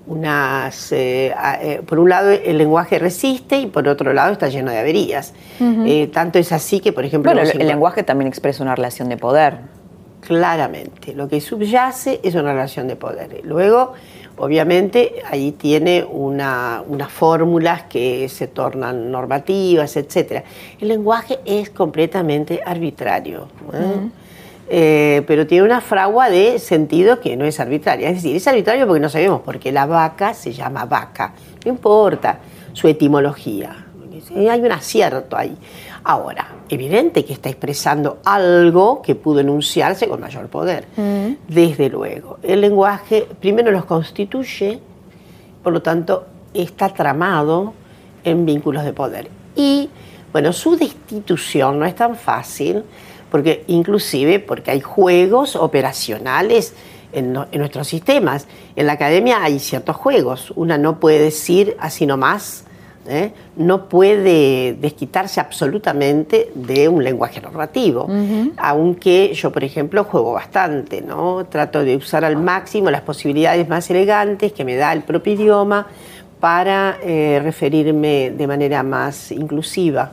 unas eh, eh, por un lado el lenguaje resiste y por otro lado está lleno de averías. Eh, tanto es así que por ejemplo el, el lenguaje también expresa una relación de poder. Claramente lo que subyace es una relación de poder. Luego Obviamente ahí tiene unas fórmulas que se tornan normativas, etc. El lenguaje es completamente arbitrario, ¿eh? Eh, pero tiene una fragua de sentido que no es arbitraria. Es decir, es arbitrario porque no sabemos por qué la vaca se llama vaca, no importa su etimología. Hay un acierto ahí. Ahora, evidente que está expresando algo que pudo enunciarse con mayor poder. Mm. Desde luego. El lenguaje primero los constituye, por lo tanto, está tramado en vínculos de poder. Y, bueno, su destitución no es tan fácil, porque inclusive porque hay juegos operacionales en, en, nuestros sistemas. En la academia hay ciertos juegos. Una no puede decir así nomás ¿eh? no puede desquitarse absolutamente de un lenguaje narrativo, aunque yo, por ejemplo, juego bastante, ¿no? Trato de usar al máximo las posibilidades más elegantes que me da el propio idioma para eh, referirme de manera más inclusiva.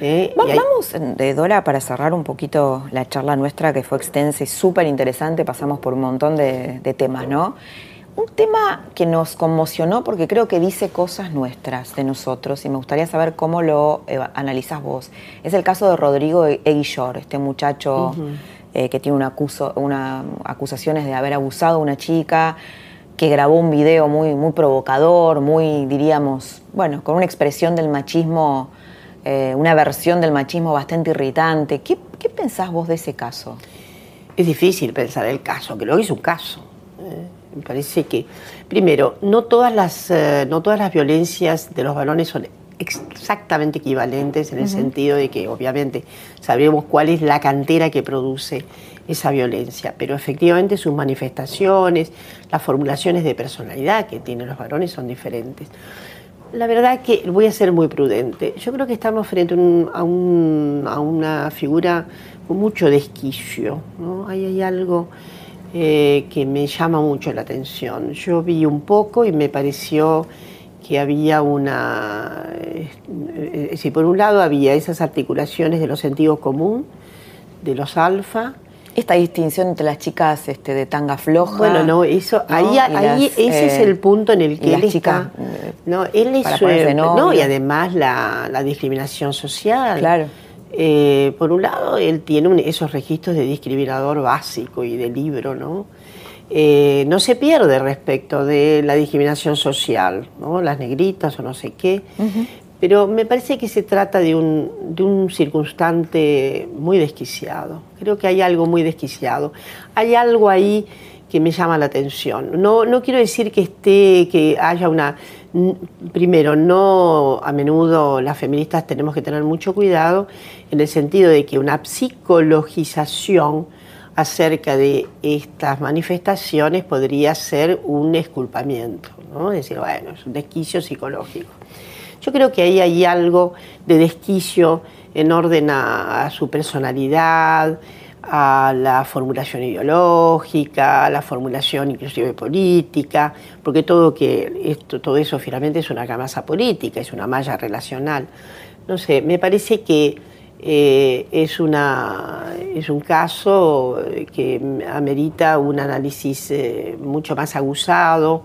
¿eh? Vamos, de Dora, para cerrar un poquito la charla nuestra, que fue extensa y súper interesante, pasamos por un montón de, de temas, ¿no? Un tema que nos conmocionó porque creo que dice cosas nuestras, de nosotros, y me gustaría saber cómo lo analizás vos. Es el caso de Rodrigo Eguillor, este muchacho eh, que tiene una, acuso, una acusaciones de haber abusado a una chica, que grabó un video muy, muy provocador, muy, diríamos, bueno, con una expresión del machismo, eh, una versión del machismo bastante irritante. ¿Qué, ¿Qué, pensás vos de ese caso? Es difícil pensar el caso, que lo es un caso. Me parece que, primero, no todas las, eh, no todas las violencias de los varones son exactamente equivalentes en el sentido de que obviamente sabemos cuál es la cantera que produce esa violencia, pero efectivamente sus manifestaciones, las formulaciones de personalidad que tienen los varones son diferentes. La verdad que voy a ser muy prudente. Yo creo que estamos frente a, una figura con mucho desquicio. ¿no? hay algo eh, que me llama mucho la atención. Yo vi un poco y me pareció que había una... Eh, si por un lado había esas articulaciones de los sentidos común, de los alfa, esta distinción entre las chicas este, de tanga floja. Bueno, no, eso, ahí, ahí ese es eh, el punto en el que él está. no, él es. no, y además la, la discriminación social. Claro. Eh, por un lado, él tiene esos registros de discriminador básico y de libro, ¿no? Eh, no se pierde respecto de la discriminación social, ¿no? las negritas o no sé qué, pero me parece que se trata de un, de un circunstante muy desquiciado. Creo que hay algo muy desquiciado. Hay algo ahí que me llama la atención. No, no quiero decir que esté, que haya una primero, no a menudo las feministas tenemos que tener mucho cuidado en el sentido de que una psicologización acerca de estas manifestaciones podría ser un esculpamiento, ¿no? Es decir, bueno, es un desquicio psicológico. Yo creo que ahí hay algo de desquicio en orden a, su personalidad, a la formulación ideológica, a la formulación inclusive política, porque todo, que esto, todo eso finalmente es una camasa política, es una malla relacional. No sé, me parece que eh, es, una, es un caso que amerita un análisis eh, mucho más aguzado.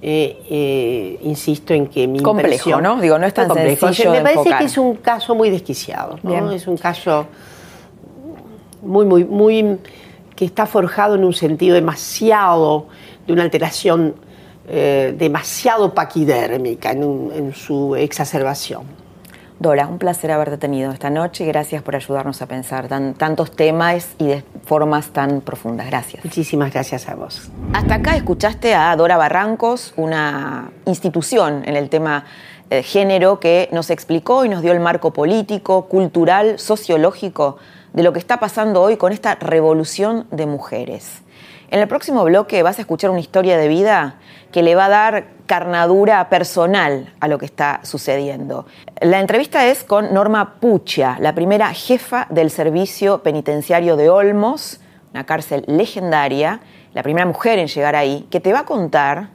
Eh, insisto en que mi complejo, ¿no? Digo, no es tan complejo. Me parece que es un caso muy desquiciado, ¿no? Es un caso muy, muy, muy, que está forjado en un sentido demasiado, de una alteración eh, demasiado paquidérmica en, su exacerbación. Dora, un placer haberte tenido esta noche y gracias por ayudarnos a pensar tantos temas y de formas tan profundas. Gracias. Muchísimas gracias a vos. Hasta acá escuchaste a Dora Barrancos, una institución en el tema de género que nos explicó y nos dio el marco político, cultural, sociológico de lo que está pasando hoy con esta revolución de mujeres. En el próximo bloque vas a escuchar una historia de vida que le va a dar carnadura personal a lo que está sucediendo. La entrevista es con Norma Pucha, la primera jefa del servicio penitenciario de Olmos, una cárcel legendaria, la primera mujer en llegar ahí, que te va a contar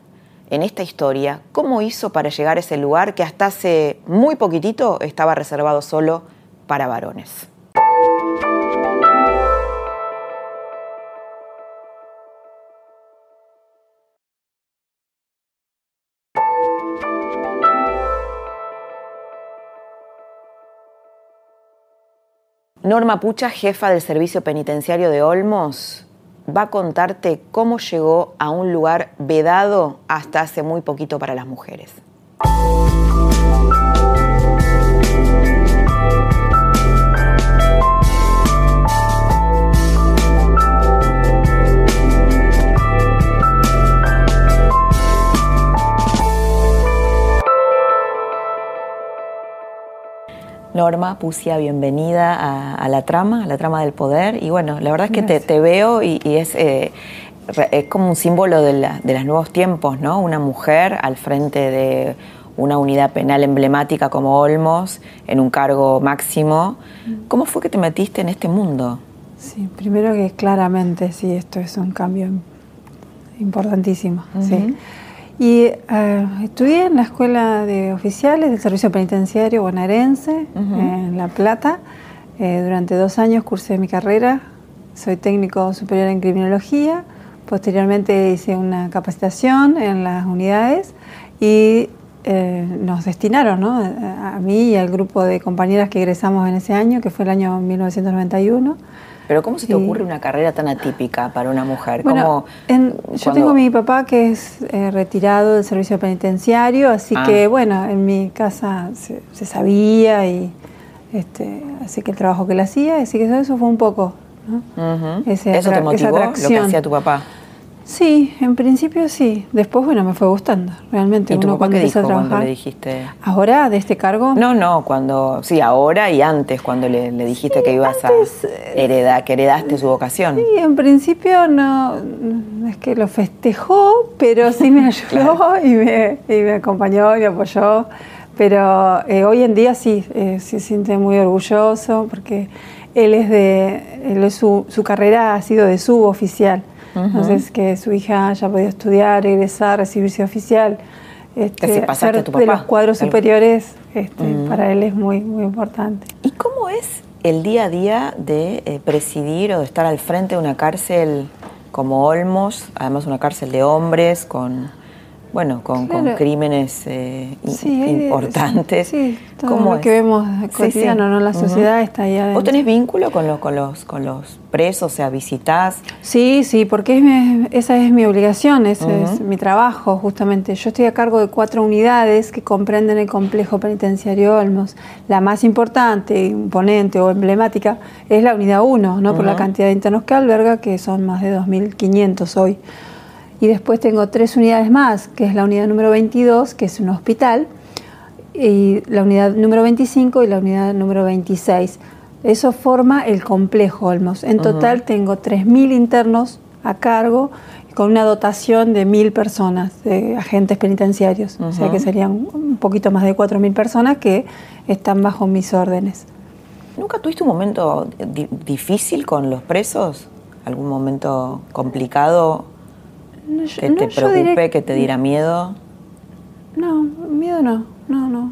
en esta historia cómo hizo para llegar a ese lugar que hasta hace muy poquitito estaba reservado solo para varones. Norma Pucha, jefa del Servicio Penitenciario de Olmos, va a contarte cómo llegó a un lugar vedado hasta hace muy poquito para las mujeres. Norma Pucia, bienvenida a, la trama, a la trama del poder. Y bueno, la verdad es que te, veo y, es, eh, es, como un símbolo de, los nuevos tiempos, ¿no? Una mujer al frente de una unidad penal emblemática como Olmos, en un cargo máximo. ¿Cómo fue que te metiste en este mundo? Sí, primero que claramente sí, esto es un cambio importantísimo. sí. Y eh, estudié en la Escuela de Oficiales del Servicio Penitenciario Bonaerense, en La Plata. Eh, durante dos años cursé mi carrera. Soy técnico superior en criminología. Posteriormente hice una capacitación en las unidades y eh, nos destinaron, ¿no? a mí y al grupo de compañeras que egresamos en ese año, que fue el año 1991 pero ¿cómo se te ocurre una carrera tan atípica para una mujer? Bueno, yo tengo a mi papá que es eh, retirado del servicio penitenciario, así ah. que bueno, en mi casa se, sabía y este, así que el trabajo que él hacía, así que eso fue un poco, ¿no? ¿Eso te motivó lo que hacía tu papá? Sí, en principio sí. Después, bueno, me fue gustando, realmente. ¿Y tu papá qué dijo cuando le dijiste? ¿Ahora, de este cargo? No, no, cuando, sí, ahora y antes, cuando le, dijiste que ibas a eh, heredar, que heredaste su vocación. Sí, en principio no, es que lo festejó, pero sí me (laughs) ayudó y, me, y, me, acompañó y me apoyó. Pero eh, hoy en día sí, eh, se siente muy orgulloso porque él es de, él es su, su carrera ha sido de suboficial. Entonces, que su hija haya podido estudiar, egresar, recibirse oficial, este, ser de los cuadros superiores, este, para él es muy, muy importante. ¿Y cómo es el día a día de eh, presidir o de estar al frente de una cárcel como Olmos, además una cárcel de hombres con bueno, con, crímenes eh, importantes. Sí, todo lo que vemos cotidiano, ¿no? La sociedad está ahí adentro. ¿Vos tenés vínculo con los, con los, con los presos? O sea, visitás. Sí, sí, porque esa es mi obligación, ese es mi trabajo, justamente. Yo estoy a cargo de cuatro unidades que comprenden el complejo penitenciario Olmos. La más importante, imponente o emblemática es la unidad 1, ¿no? Por la cantidad de internos que alberga, que son más de 2.500 hoy. Y después tengo tres unidades más, que es la unidad número 22, que es un hospital, y la unidad número 25 y la unidad número 26. Eso forma el complejo Olmos. En total tengo 3.000 internos a cargo con una dotación de 1.000 personas, de agentes penitenciarios. O sea que serían un poquito más de 4.000 personas que están bajo mis órdenes. ¿Nunca tuviste un momento difícil con los presos? ¿Algún momento complicado que te preocupe, que te diera miedo? No, miedo no, no, no,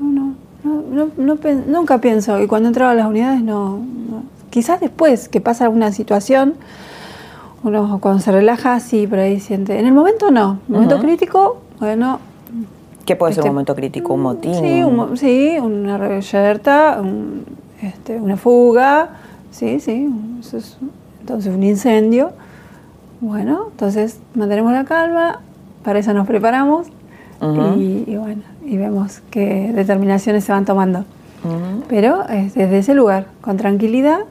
no, no, no, nunca pienso. Y cuando entraba a las unidades, no, Quizás después que pasa alguna situación, uno cuando se relaja, sí, pero ahí siente. En el momento no. En el momento crítico, bueno. ¿Qué puede ser un este, momento crítico? ¿Un motín? Sí, sí una reyerta, este, una fuga, sí, sí. Entonces, un incendio. Bueno, entonces mantenemos la calma, para eso nos preparamos y, bueno, y vemos qué determinaciones se van tomando. Pero desde ese lugar, con tranquilidad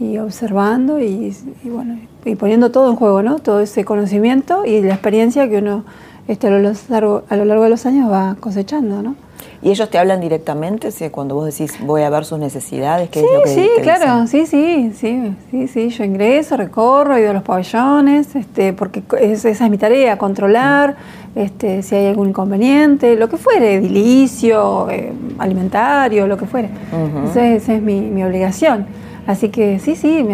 y observando y, bueno, y poniendo todo en juego, ¿no? Todo ese conocimiento y la experiencia que uno este, a, lo largo, a lo largo de los años va cosechando, ¿no? ¿Y ellos te hablan directamente? cuando vos decís voy a ver sus necesidades, ¿qué sí, es lo que Sí, claro, sí, sí, sí, sí, sí. Yo ingreso, recorro, he ido a los pabellones, este, porque esa es mi tarea, controlar este, si hay algún inconveniente, lo que fuere, edilicio, eh, alimentario, lo que fuere. esa, es mi, obligación. Así que sí, sí,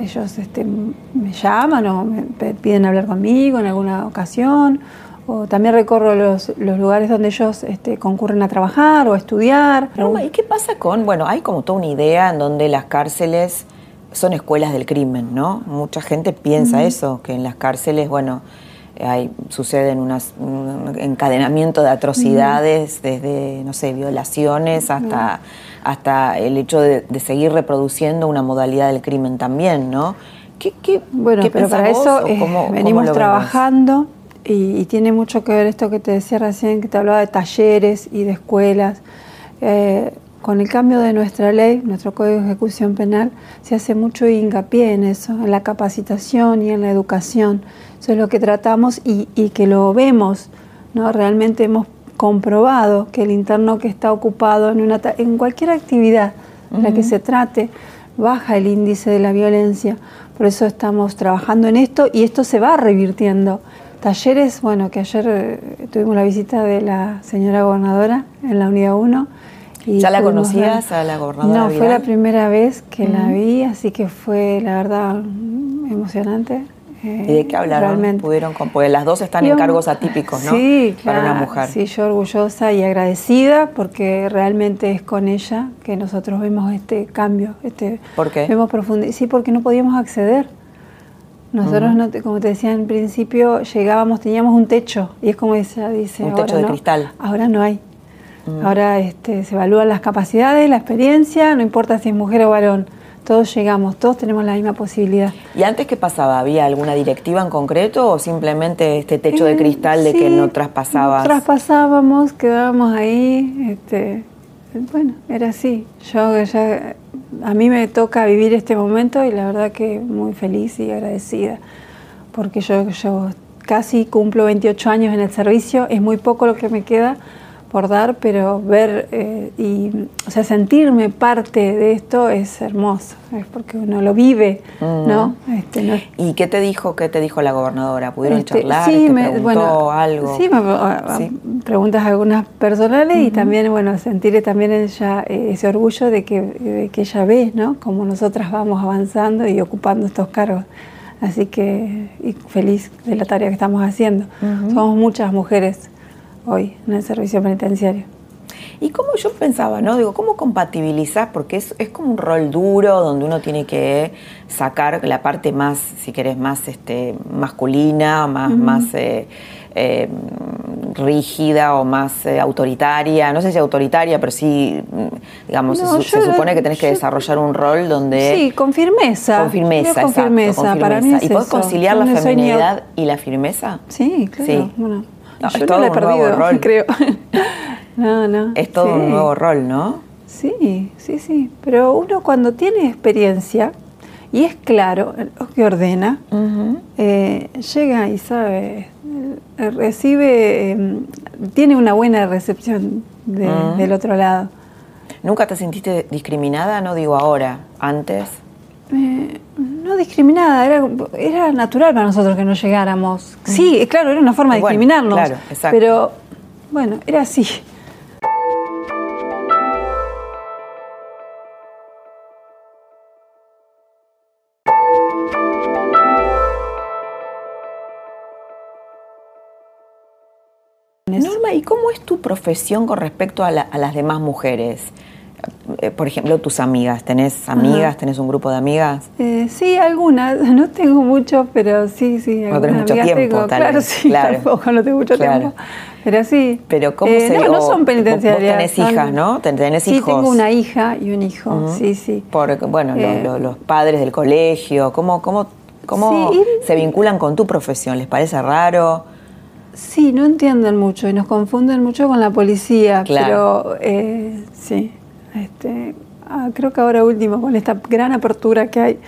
ellos este, me llaman o me piden hablar conmigo en alguna ocasión o también recorro los, lugares donde ellos este, concurren a trabajar o a estudiar. ¿Y qué pasa con, bueno, hay como toda una idea en donde las cárceles son escuelas del crimen, ¿no? Mucha gente piensa eso, que en las cárceles, bueno, hay, suceden unas, un encadenamiento de atrocidades, desde, no sé, violaciones hasta, hasta el hecho de, seguir reproduciendo una modalidad del crimen también, ¿no? ¿Qué, qué, bueno, pero para eso eh, venimos trabajando y, tiene mucho que ver esto que te decía recién, que te hablaba de talleres y de escuelas. Eh, con el cambio de nuestra ley, nuestro Código de Ejecución Penal, se hace mucho hincapié en eso, en la capacitación y en la educación. Eso es lo que tratamos y, que lo vemos, ¿no? Realmente hemos comprobado que el interno que está ocupado en, una, en cualquier actividad en la que se trate, baja el índice de la violencia. Por eso estamos trabajando en esto y esto se va revirtiendo. Talleres, bueno, que ayer eh, tuvimos la visita de la señora gobernadora en la unidad 1. Y ¿Ya la conocías a, la gobernadora? No, fue la primera vez que la vi, así que fue, la verdad, emocionante. ¿Y de qué hablaron? Realmente. Pudieron, porque las dos están en cargos atípicos, ¿no? Sí, claro, Para una mujer. Sí, yo orgullosa y agradecida porque realmente es con ella que nosotros vemos este cambio. Este, ¿Por qué? Vemos Sí, porque no podíamos acceder. Nosotros, no como te decía en principio, llegábamos, teníamos un techo, y es como ella dice. Un techo de cristal. Ahora no hay. Ahora este, se evalúan las capacidades, la experiencia, no importa si es mujer o varón. Todos llegamos, todos tenemos la misma posibilidad. ¿Y antes qué pasaba? ¿Había alguna directiva en concreto o simplemente este techo de eh, cristal de que no traspasabas? traspasábamos, quedábamos ahí. Este, bueno, era así. Yo ya a mí me toca vivir este momento y la verdad que muy feliz y agradecida, porque yo, yo casi cumplo 28 años en el servicio, es muy poco lo que me queda por dar, pero ver eh, y o sea, sentirme parte de esto es hermoso, es porque uno lo vive, ¿no? Este, ¿Y qué te dijo, qué te dijo la gobernadora? ¿Pudieron este, charlar? Sí, ¿Te me, preguntó algo? Sí, me, preguntas algunas personales y también, bueno, sentir también ella eh, ese orgullo de que, que ella ve, ¿no? Como nosotras vamos avanzando y ocupando estos cargos. Así que y feliz de la tarea que estamos haciendo. Somos muchas mujeres hoy en el servicio penitenciario. Y como yo pensaba, ¿no? Digo, ¿cómo compatibilizar? Porque es, como un rol duro donde uno tiene que sacar la parte más, si querés, más este, masculina, más, más eh, eh, rígida o más eh, autoritaria. No sé si autoritaria, pero sí, digamos, se, supone que tenés que desarrollar un rol donde... Sí, con firmeza. Con firmeza, con firmeza. Para mí ¿Y podés conciliar la feminidad y la firmeza? Sí, claro. Sí. Bueno es todo un nuevo rol. (laughs) creo. (laughs) no, no. Es todo un nuevo rol, ¿no? Sí, sí, sí. Pero uno cuando tiene experiencia y es claro lo que ordena, eh, llega y sabe, eh, recibe, em, tiene una buena recepción del otro lado. ¿Nunca te sentiste discriminada? No digo ahora, antes. Eh, no discriminada, era, era, natural para nosotros que no llegáramos. Sí, claro, era una forma de discriminarnos. Claro, exacto. Pero bueno, era así. Norma, ¿y cómo es tu profesión con respecto a, la, a las demás mujeres? Eh, por ejemplo, tus amigas, ¿tenés amigas? ¿Tenés un grupo de amigas? Eh, sí, algunas, (laughs) no tengo mucho, pero sí, sí. No tenés mucho tiempo, Claro, sí, (laughs) tampoco no tengo mucho tiempo. Pero sí. Pero ¿cómo eh, se No, no son penitenciarias. Vos tenés hijas, ¿no? Tenés hijos. Sí, tengo una hija y un hijo, sí, sí. Por, bueno, los padres del colegio, ¿cómo, cómo, cómo se vinculan con tu profesión? ¿Les parece raro? Sí, no entienden mucho y nos confunden mucho con la policía, pero eh, sí, este, ah, creo que ahora último, con esta gran apertura que hay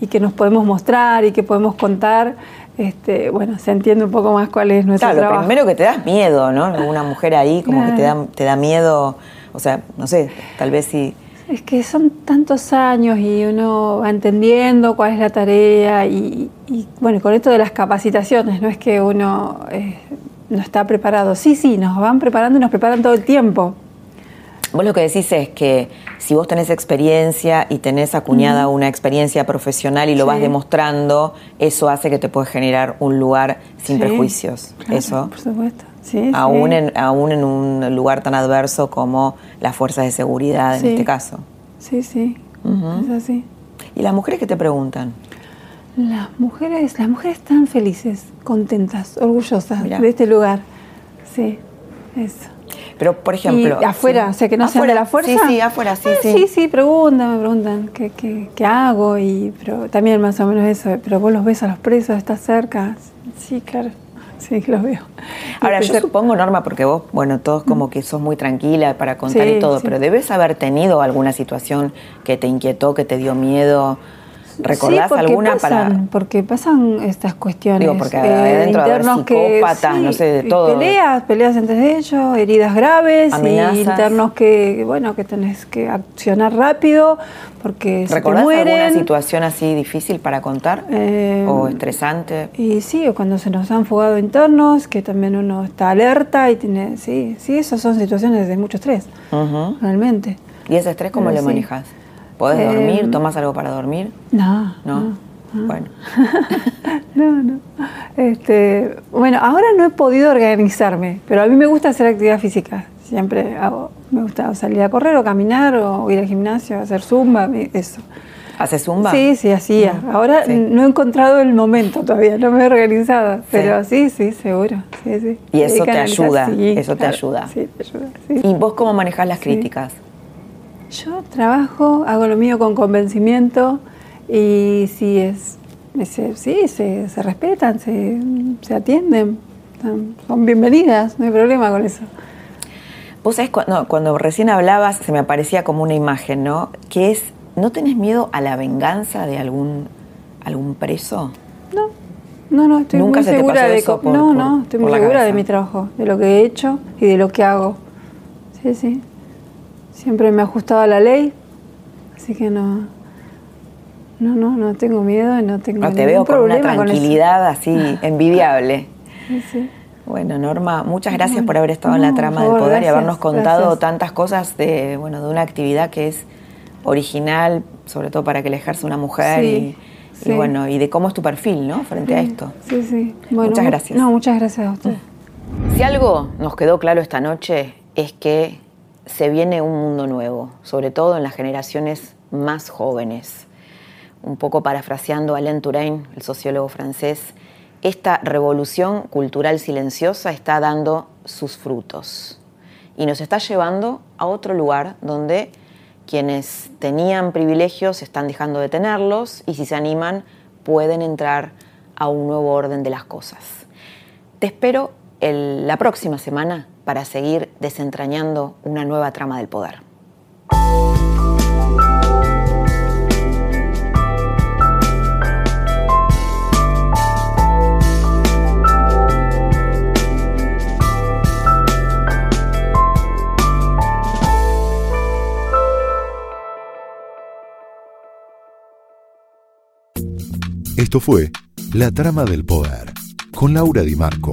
y que nos podemos mostrar y que podemos contar, este, bueno, se entiende un poco más cuál es nuestro claro, trabajo. primero que te das miedo, ¿no? Una mujer ahí como que te da, te da miedo, o sea, no sé, tal vez si... Es que son tantos años y uno va entendiendo cuál es la tarea y, bueno, con esto de las capacitaciones, no es que uno eh, no está preparado. Sí, sí, nos van preparando y nos preparan todo el tiempo. Vos lo que decís es que si vos tenés experiencia y tenés acuñada una experiencia profesional y lo vas demostrando, eso hace que te puedas generar un lugar sin prejuicios. eso. Por supuesto. aún, En, aún en un lugar tan adverso como las fuerzas de seguridad en este caso. Sí, sí. Es así. ¿Y las mujeres qué te preguntan? Las mujeres, las mujeres están felices, contentas, orgullosas de este lugar. Sí, eso. Pero, por ejemplo... Y afuera, o sea, que no sean de la fuerza. Sí, sí, afuera, sí, sí. Sí, sí, preguntan, me preguntan qué, qué, qué, hago, y, pero también más o menos eso, pero vos los ves a los presos, estás cerca. Sí, claro. Sí, los veo. Ahora, (laughs) yo supongo, Norma, porque vos, bueno, todos como que sos muy tranquila para contar y todo, pero debes haber tenido alguna situación que te inquietó, que te dio miedo, ¿Recordás alguna para.? Porque pasan estas cuestiones. Digo, porque eh, internos psicópatas, que, no sé, de todo. Peleas, peleas entre ellos, heridas graves, y internos que, bueno, que tenés que accionar rápido porque se ¿Recordás mueren. alguna situación así difícil para contar? Eh, ¿O estresante? Y sí, o cuando se nos han fugado internos, que también uno está alerta y tiene. Sí, sí, esas son situaciones de mucho estrés, realmente. ¿Y ese estrés cómo lo manejas? ¿Podés dormir? Em, ¿Tomas algo para dormir? No. ¿No? Bueno. (laughs) no, no. Este, bueno, ahora no he podido organizarme, pero a mí me gusta hacer actividad física. Siempre hago, me gusta salir a correr o caminar o ir al gimnasio, hacer zumba, eso. ¿Haces zumba? Sí, sí, hacía. Ahora no he encontrado el momento todavía, no me he organizado, pero sí, sí, seguro. Sí, sí. Y eso te ayuda, eso te ayuda. Sí, te ayuda. ¿Y vos cómo manejas las críticas? Yo trabajo, hago lo mío con convencimiento y si es, sí, se, se respetan, se, se, atienden, son bienvenidas, no hay problema con eso. Vos sabés, cuando, cuando recién hablabas se me aparecía como una imagen, ¿no? Que es, ¿no tenés miedo a la venganza de algún, algún preso? No, no, no, estoy muy segura de eso no, no, estoy muy segura de mi trabajo, de lo que he hecho y de lo que hago. Sí, sí. Siempre me ha ajustado a la ley, así que no, no, no, no tengo miedo, no tengo no, te veo con una tranquilidad así (laughs) envidiable. Sí, Bueno, Norma, muchas gracias por haber estado en la trama del poder y habernos contado tantas cosas de, bueno, de una actividad que es original, sobre todo para que la ejerza una mujer y, bueno, y de cómo es tu perfil, ¿no? Frente a esto. Sí, sí. muchas gracias. No, muchas gracias a usted. Si algo nos quedó claro esta noche es que se viene un mundo nuevo, sobre todo en las generaciones más jóvenes. Un poco parafraseando Alain Touraine, el sociólogo francés, esta revolución cultural silenciosa está dando sus frutos y nos está llevando a otro lugar donde quienes tenían privilegios están dejando de tenerlos y si se animan pueden entrar a un nuevo orden de las cosas. Te espero la próxima semana para seguir desentrañando una nueva trama del poder. Esto fue La Trama del Poder con Laura Di Marco